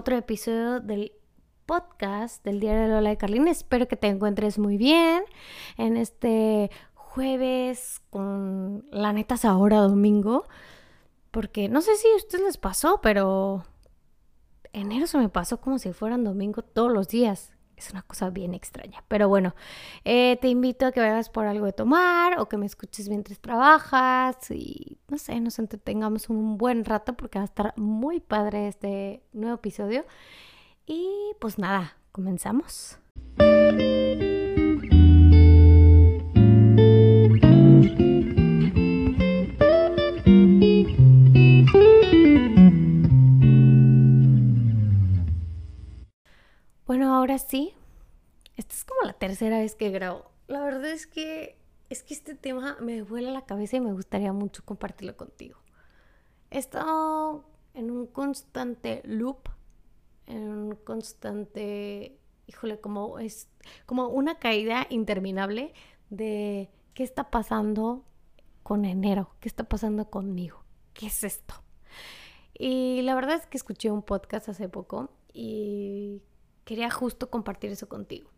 otro episodio del podcast del Diario de Lola y Carlina. Espero que te encuentres muy bien en este jueves con la neta es ahora domingo. Porque no sé si a ustedes les pasó, pero enero se me pasó como si fueran domingo todos los días. Es una cosa bien extraña. Pero bueno, eh, te invito a que vayas por algo de tomar o que me escuches mientras trabajas y no sé, nos entretengamos un buen rato porque va a estar muy padre este nuevo episodio. Y pues nada, comenzamos. Ahora sí. Esta es como la tercera vez que grabo. La verdad es que es que este tema me vuela la cabeza y me gustaría mucho compartirlo contigo. He estado en un constante loop, en un constante, híjole, como es como una caída interminable de qué está pasando con enero, qué está pasando conmigo, qué es esto. Y la verdad es que escuché un podcast hace poco y quería justo compartir eso contigo.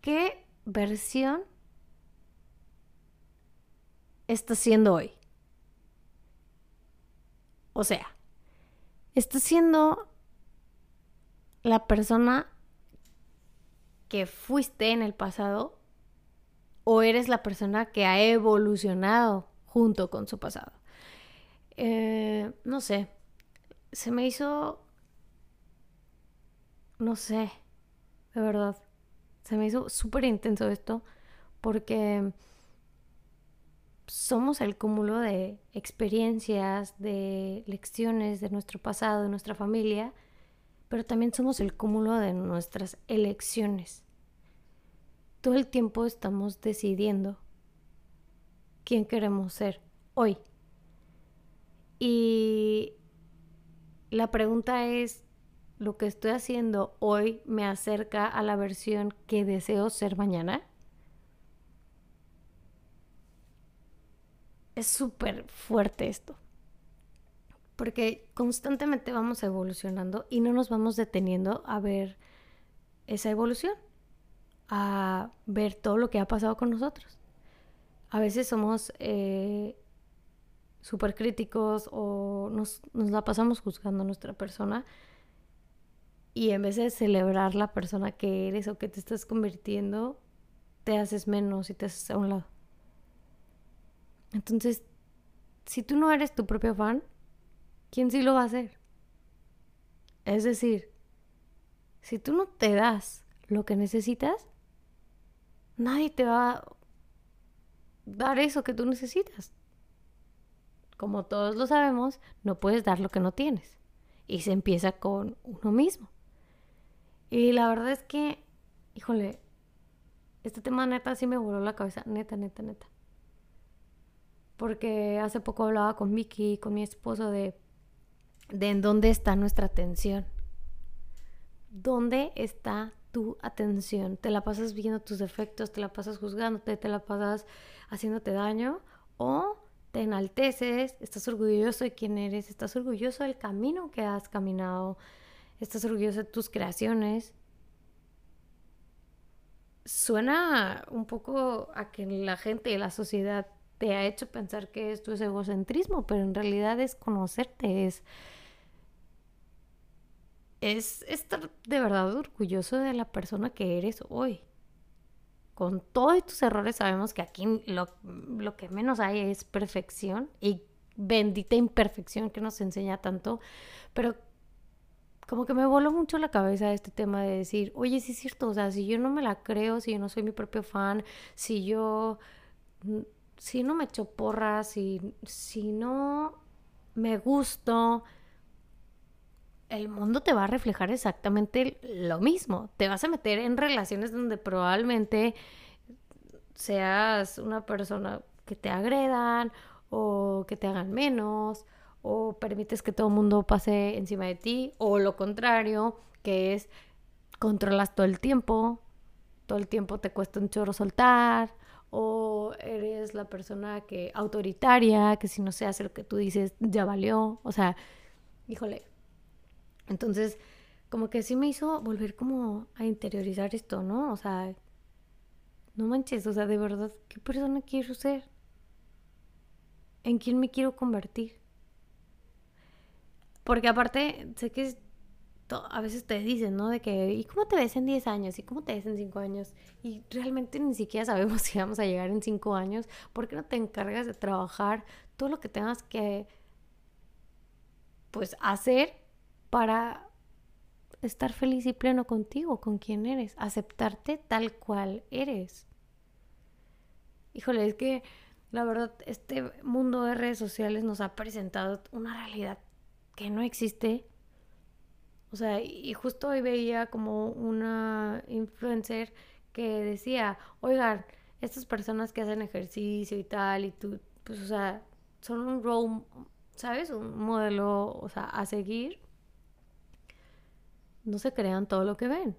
¿Qué versión está siendo hoy? O sea, está siendo la persona que fuiste en el pasado o eres la persona que ha evolucionado junto con su pasado. Eh, no sé, se me hizo no sé, de verdad. Se me hizo súper intenso esto porque somos el cúmulo de experiencias, de lecciones de nuestro pasado, de nuestra familia, pero también somos el cúmulo de nuestras elecciones. Todo el tiempo estamos decidiendo quién queremos ser hoy. Y la pregunta es, lo que estoy haciendo hoy me acerca a la versión que deseo ser mañana? Es súper fuerte esto. Porque constantemente vamos evolucionando y no nos vamos deteniendo a ver esa evolución, a ver todo lo que ha pasado con nosotros. A veces somos eh, súper críticos o nos, nos la pasamos juzgando a nuestra persona y en vez de celebrar la persona que eres o que te estás convirtiendo, te haces menos y te haces a un lado. Entonces, si tú no eres tu propio fan, ¿quién sí lo va a hacer? Es decir, si tú no te das lo que necesitas, nadie te va a dar eso que tú necesitas. Como todos lo sabemos, no puedes dar lo que no tienes. Y se empieza con uno mismo. Y la verdad es que, híjole, este tema neta sí me voló la cabeza, neta, neta, neta. Porque hace poco hablaba con Vicky, con mi esposo, de, de en dónde está nuestra atención. ¿Dónde está tu atención? ¿Te la pasas viendo tus defectos? ¿Te la pasas juzgándote? ¿Te la pasas haciéndote daño? ¿O te enalteces? ¿Estás orgulloso de quién eres? ¿Estás orgulloso del camino que has caminado? Estás orgulloso de tus creaciones. Suena un poco a que la gente y la sociedad te ha hecho pensar que esto es egocentrismo, pero en realidad es conocerte, es, es estar de verdad orgulloso de la persona que eres hoy. Con todos tus errores sabemos que aquí lo, lo que menos hay es perfección y bendita imperfección que nos enseña tanto, pero como que me voló mucho la cabeza este tema de decir, oye, sí es cierto, o sea, si yo no me la creo, si yo no soy mi propio fan, si yo, si no me echo porras, si, si no me gusto, el mundo te va a reflejar exactamente lo mismo. Te vas a meter en relaciones donde probablemente seas una persona que te agredan o que te hagan menos o permites que todo el mundo pase encima de ti, o lo contrario, que es controlas todo el tiempo, todo el tiempo te cuesta un chorro soltar, o eres la persona que autoritaria, que si no se hace lo que tú dices, ya valió. O sea, híjole. Entonces, como que sí me hizo volver como a interiorizar esto, ¿no? O sea, no manches, o sea, de verdad, ¿qué persona quiero ser? ¿En quién me quiero convertir? Porque aparte, sé que a veces te dicen, ¿no? De que, ¿y cómo te ves en 10 años? ¿Y cómo te ves en 5 años? Y realmente ni siquiera sabemos si vamos a llegar en 5 años. ¿Por qué no te encargas de trabajar todo lo que tengas que, pues, hacer para estar feliz y pleno contigo, con quien eres, aceptarte tal cual eres. Híjole, es que la verdad este mundo de redes sociales nos ha presentado una realidad que no existe. O sea, y justo hoy veía como una influencer que decía, oigan, estas personas que hacen ejercicio y tal, y tú, pues, o sea, son un role, ¿sabes? Un modelo, o sea, a seguir no se crean todo lo que ven.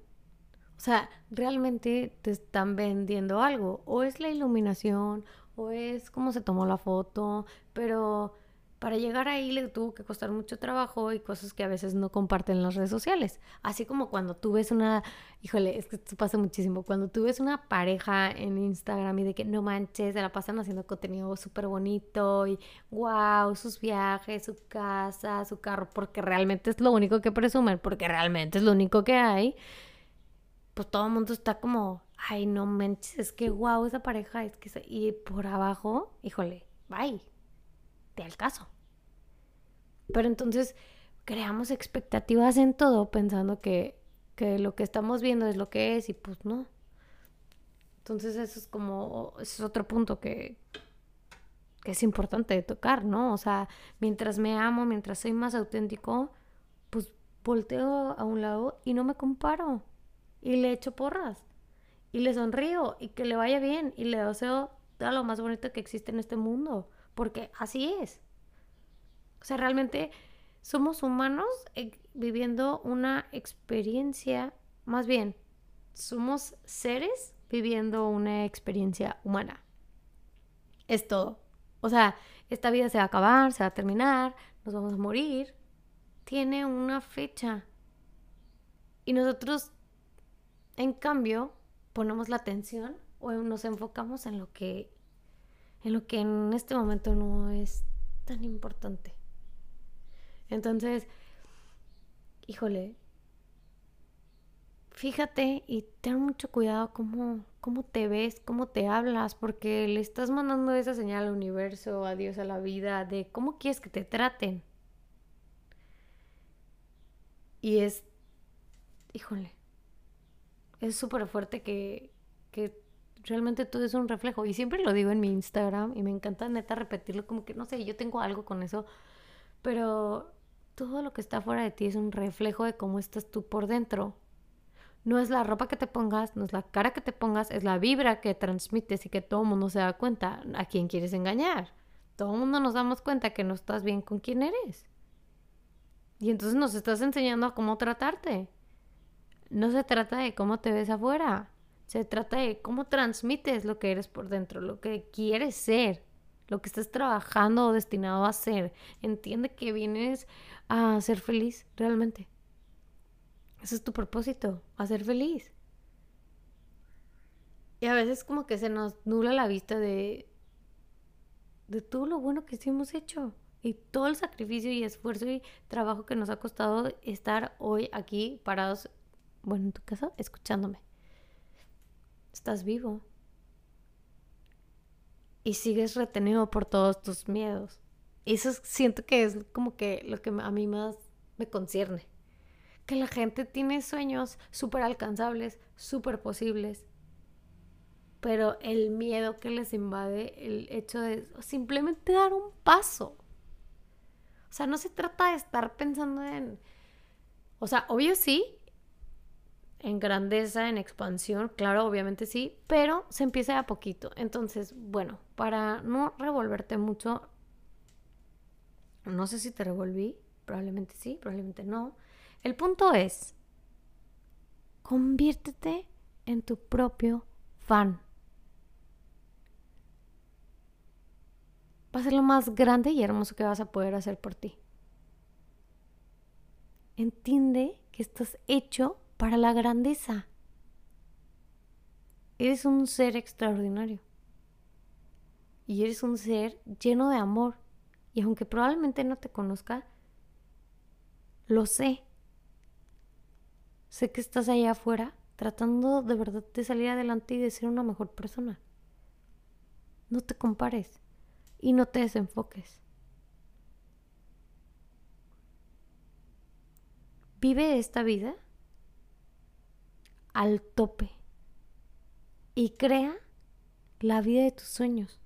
O sea, realmente te están vendiendo algo. O es la iluminación, o es cómo se tomó la foto, pero para llegar ahí le tuvo que costar mucho trabajo y cosas que a veces no comparten en las redes sociales. Así como cuando tú ves una, híjole, es que esto pasa muchísimo, cuando tú ves una pareja en Instagram y de que no manches, se la pasan haciendo contenido súper bonito y wow, sus viajes, su casa, su carro, porque realmente es lo único que presumen, porque realmente es lo único que hay, pues todo el mundo está como, ay, no manches, es que wow, esa pareja, es que... Y por abajo, híjole, bye, te al caso. Pero entonces creamos expectativas en todo pensando que, lo que estamos viendo es lo que es y pues no. Entonces eso es como, ese es otro punto que, que es importante de tocar, ¿no? O sea, mientras me amo, mientras soy más auténtico, pues volteo a un lado y no me comparo. Y le echo porras. Y le sonrío y que le vaya bien. Y le deseo todo lo más bonito que existe en este mundo. Porque así es. O sea, realmente somos humanos eh, viviendo una experiencia, más bien, somos seres viviendo una experiencia humana. Es todo. O sea, esta vida se va a acabar, se va a terminar, nos vamos a morir. Tiene una fecha. Y nosotros, en cambio, ponemos la atención o nos enfocamos en lo que en lo que en este momento no es tan importante. Entonces, híjole, fíjate y ten mucho cuidado cómo, cómo te ves, cómo te hablas, porque le estás mandando esa señal al universo, a Dios, a la vida, de cómo quieres que te traten. Y es, híjole, es súper fuerte que, que realmente todo es un reflejo. Y siempre lo digo en mi Instagram y me encanta neta repetirlo, como que no sé, yo tengo algo con eso, pero todo lo que está fuera de ti es un reflejo de cómo estás tú por dentro. No es la ropa que te pongas, no es la cara que te pongas, es la vibra que transmites y que todo el mundo se da cuenta a quién quieres engañar. Todo el mundo nos damos cuenta que no estás bien con quién eres. Y entonces nos estás enseñando a cómo tratarte. No se trata de cómo te ves afuera. Se trata de cómo transmites lo que eres por dentro, lo que quieres ser lo que estás trabajando o destinado a hacer. Entiende que vienes a ser feliz realmente. Ese es tu propósito, a ser feliz. Y a veces como que se nos nula la vista de, de todo lo bueno que sí hemos hecho y todo el sacrificio y esfuerzo y trabajo que nos ha costado estar hoy aquí parados, bueno, en tu casa, escuchándome. Estás vivo y sigues retenido por todos tus miedos. Eso siento que es como que lo que a mí más me concierne. Que la gente tiene sueños súper alcanzables, súper posibles, pero el miedo que les invade, el hecho de simplemente dar un paso. O sea, no se trata de estar pensando en... O sea, obvio sí, en grandeza, en expansión, claro, obviamente sí, pero se empieza a poquito. Entonces, bueno, para no revolverte mucho, no sé si te revolví, probablemente sí, probablemente no. El punto es, conviértete en tu propio fan. Va a ser lo más grande y hermoso que vas a poder hacer por ti. entiende que estás hecho para la grandeza. Eres un ser extraordinario. Y eres un ser lleno de amor. Y aunque probablemente no te conozca, lo sé. Sé que estás allá afuera tratando de verdad de salir adelante y de ser una mejor persona. No te compares y no te desenfoques. Vive esta vida al tope y crea la vida de tus sueños.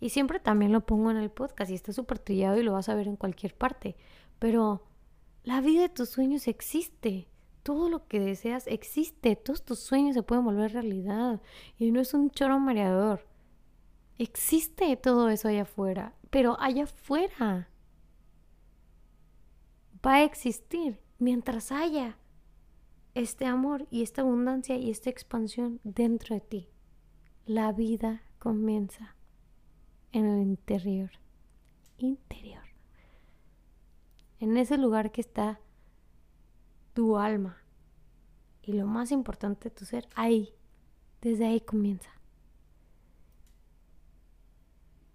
Y siempre también lo pongo en el podcast y está súper trillado y lo vas a ver en cualquier parte. Pero la vida de tus sueños existe. Todo lo que deseas existe. Todos tus sueños se pueden volver realidad. Y no es un choro mareador. Existe todo eso allá afuera. Pero allá afuera va a existir mientras haya este amor y esta abundancia y esta expansión dentro de ti. La vida comienza en el interior. Interior. En ese lugar que está tu alma. Y lo más importante tu ser, ahí. Desde ahí comienza.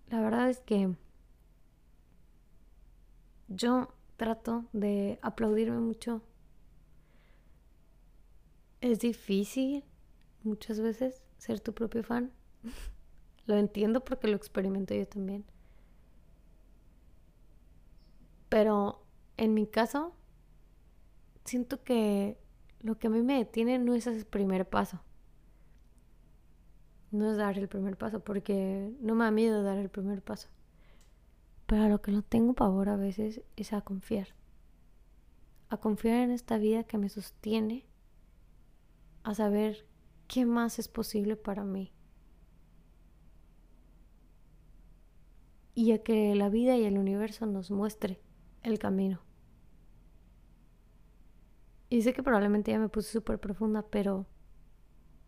La verdad es que yo trato de aplaudirme mucho. Es difícil muchas veces ser tu propio fan. lo entiendo porque lo experimento yo también. Pero en mi caso, siento que lo que a mí me detiene no es ese primer paso. No es dar el primer paso, porque no me da miedo dar el primer paso. Pero a lo que no tengo pavor a veces es a confiar. A confiar en esta vida que me sostiene. A saber qué más es posible para mí. Y a que la vida y el universo nos muestre el camino. Y sé que probablemente ya me puse súper profunda, pero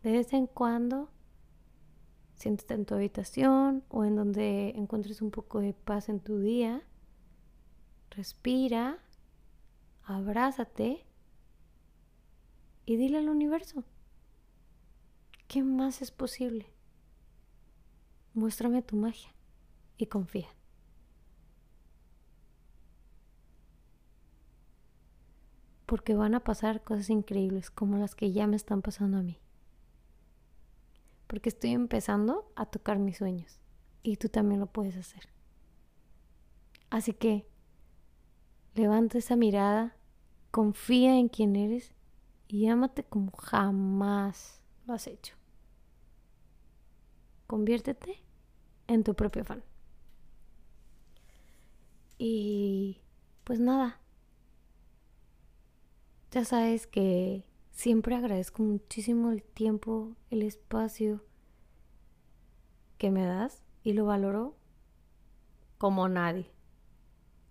de vez en cuando siéntate en tu habitación o en donde encuentres un poco de paz en tu día, respira, abrázate y dile al universo, ¿qué más es posible? Muéstrame tu magia y confía. porque van a pasar cosas increíbles como las que ya me están pasando a mí. Porque estoy empezando a tocar mis sueños y tú también lo puedes hacer. Así que levanta esa mirada, confía en quien eres y ámate como jamás lo has hecho. Conviértete en tu propio fan. Y pues nada, ya sabes que siempre agradezco muchísimo el tiempo, el espacio que me das y lo valoro como nadie.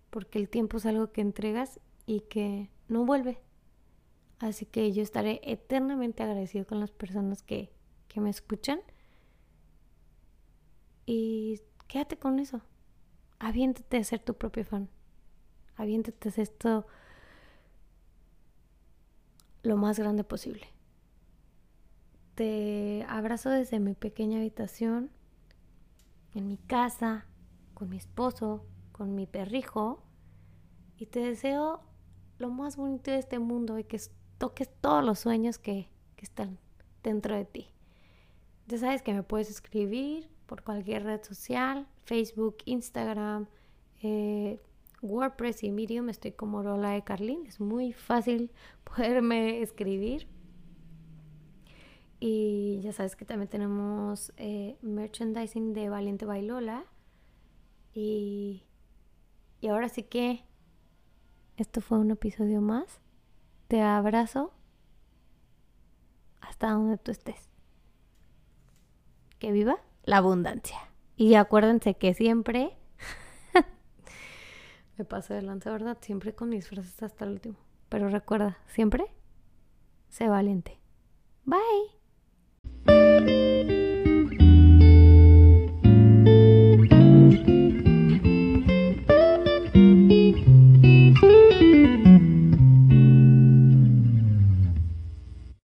Porque el tiempo es algo que entregas y que no vuelve. Así que yo estaré eternamente agradecido con las personas que, que me escuchan. Y quédate con eso. Aviéntate a ser tu propio fan. Aviéntate a hacer esto lo más grande posible. Te abrazo desde mi pequeña habitación, en mi casa, con mi esposo, con mi perrijo, y te deseo lo más bonito de este mundo y que toques todos los sueños que, están dentro de ti. Ya sabes que me puedes escribir por cualquier red social, Facebook, Instagram, eh, WordPress y Medium estoy como Rola de Carlin. Es muy fácil poderme escribir. Y ya sabes que también tenemos eh, merchandising de Valiente Bailola. Y, y ahora sí que esto fue un episodio más. Te abrazo hasta donde tú estés. Que viva la abundancia. Y acuérdense que siempre... me paso adelante, ¿verdad? Siempre con mis frases hasta el último. Pero recuerda, siempre sé valiente. Bye.